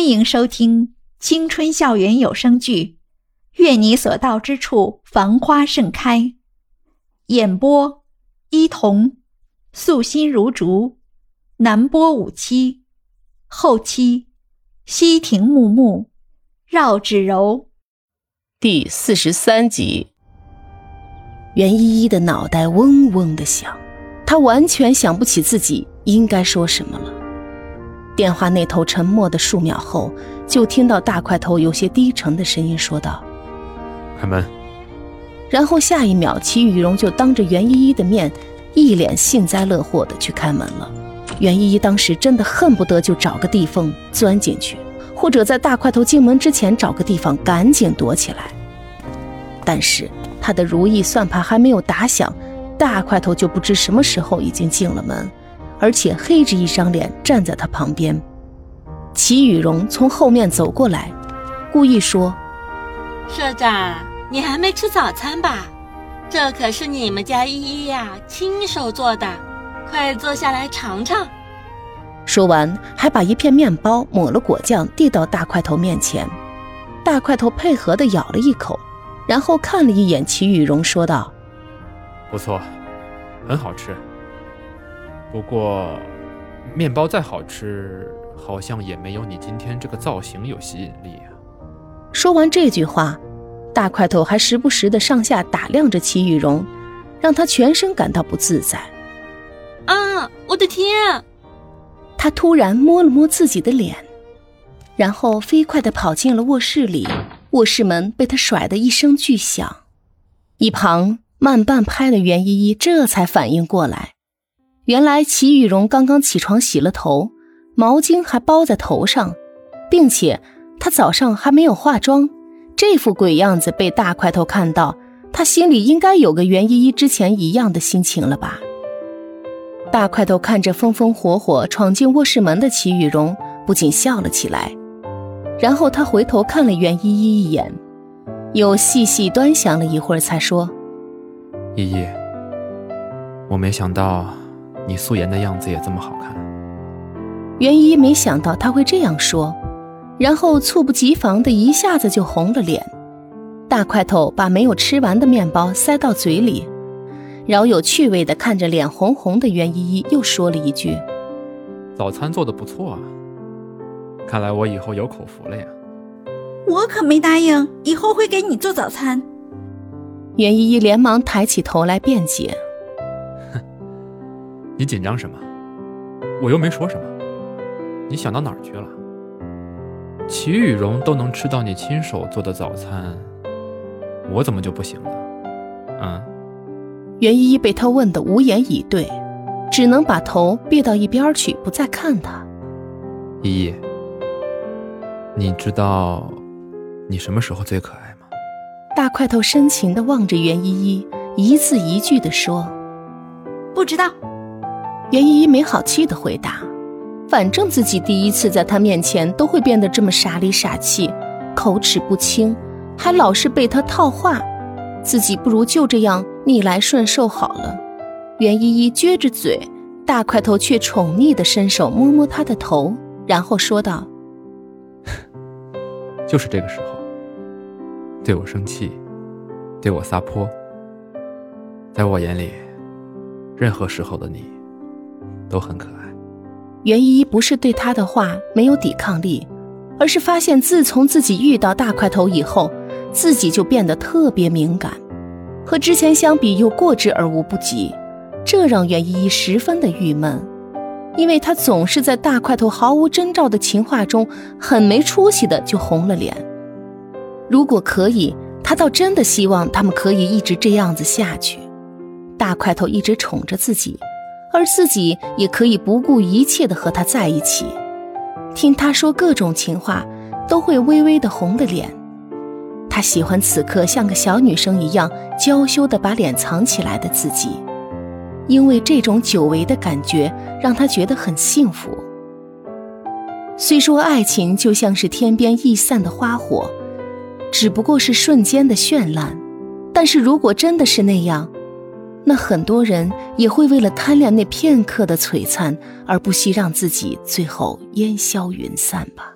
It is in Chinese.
欢迎收听青春校园有声剧《愿你所到之处繁花盛开》，演播：伊童，素心如竹，南波五七，后期：西亭木木，绕指柔。第四十三集，袁依依的脑袋嗡嗡的响，她完全想不起自己应该说什么了。电话那头沉默的数秒后，就听到大块头有些低沉的声音说道：“开门。”然后下一秒，齐雨荣就当着袁依依的面，一脸幸灾乐祸的去开门了。袁依依当时真的恨不得就找个地缝钻进去，或者在大块头进门之前找个地方赶紧躲起来。但是他的如意算盘还没有打响，大块头就不知什么时候已经进了门。而且黑着一张脸站在他旁边，齐雨荣从后面走过来，故意说：“社长，你还没吃早餐吧？这可是你们家依依呀亲手做的，快坐下来尝尝。”说完，还把一片面包抹了果酱递到大块头面前。大块头配合的咬了一口，然后看了一眼齐雨荣，说道：“不错，很好吃。”不过，面包再好吃，好像也没有你今天这个造型有吸引力啊。说完这句话，大块头还时不时的上下打量着齐玉荣，让他全身感到不自在。啊，我的天！他突然摸了摸自己的脸，然后飞快的跑进了卧室里。卧室门被他甩得一声巨响，一旁慢半拍的袁依依这才反应过来。原来齐雨荣刚刚起床洗了头，毛巾还包在头上，并且他早上还没有化妆，这副鬼样子被大块头看到，他心里应该有个袁依依之前一样的心情了吧？大块头看着风风火火闯进卧室门的齐雨荣，不禁笑了起来，然后他回头看了袁依依一眼，又细细端详了一会儿，才说：“依依，我没想到。”你素颜的样子也这么好看。袁一没想到他会这样说，然后猝不及防的一下子就红了脸。大块头把没有吃完的面包塞到嘴里，饶有趣味的看着脸红红的袁依依，又说了一句：“早餐做的不错啊，看来我以后有口福了呀。”我可没答应以后会给你做早餐。袁依依连忙抬起头来辩解。你紧张什么？我又没说什么。你想到哪儿去了？齐雨荣都能吃到你亲手做的早餐，我怎么就不行呢？嗯。袁依依被他问得无言以对，只能把头别到一边去，不再看他。依依，你知道你什么时候最可爱吗？大块头深情地望着袁依依，一字一句地说：“不知道。”袁依依没好气的回答：“反正自己第一次在他面前都会变得这么傻里傻气，口齿不清，还老是被他套话，自己不如就这样逆来顺受好了。”袁依依撅着嘴，大块头却宠溺的伸手摸摸她的头，然后说道：“就是这个时候，对我生气，对我撒泼，在我眼里，任何时候的你。”都很可爱。袁依依不是对他的话没有抵抗力，而是发现自从自己遇到大块头以后，自己就变得特别敏感，和之前相比又过之而无不及，这让袁依依十分的郁闷，因为她总是在大块头毫无征兆的情话中，很没出息的就红了脸。如果可以，她倒真的希望他们可以一直这样子下去，大块头一直宠着自己。而自己也可以不顾一切的和他在一起，听他说各种情话，都会微微的红的脸。他喜欢此刻像个小女生一样娇羞的把脸藏起来的自己，因为这种久违的感觉让他觉得很幸福。虽说爱情就像是天边易散的花火，只不过是瞬间的绚烂，但是如果真的是那样。那很多人也会为了贪恋那片刻的璀璨，而不惜让自己最后烟消云散吧。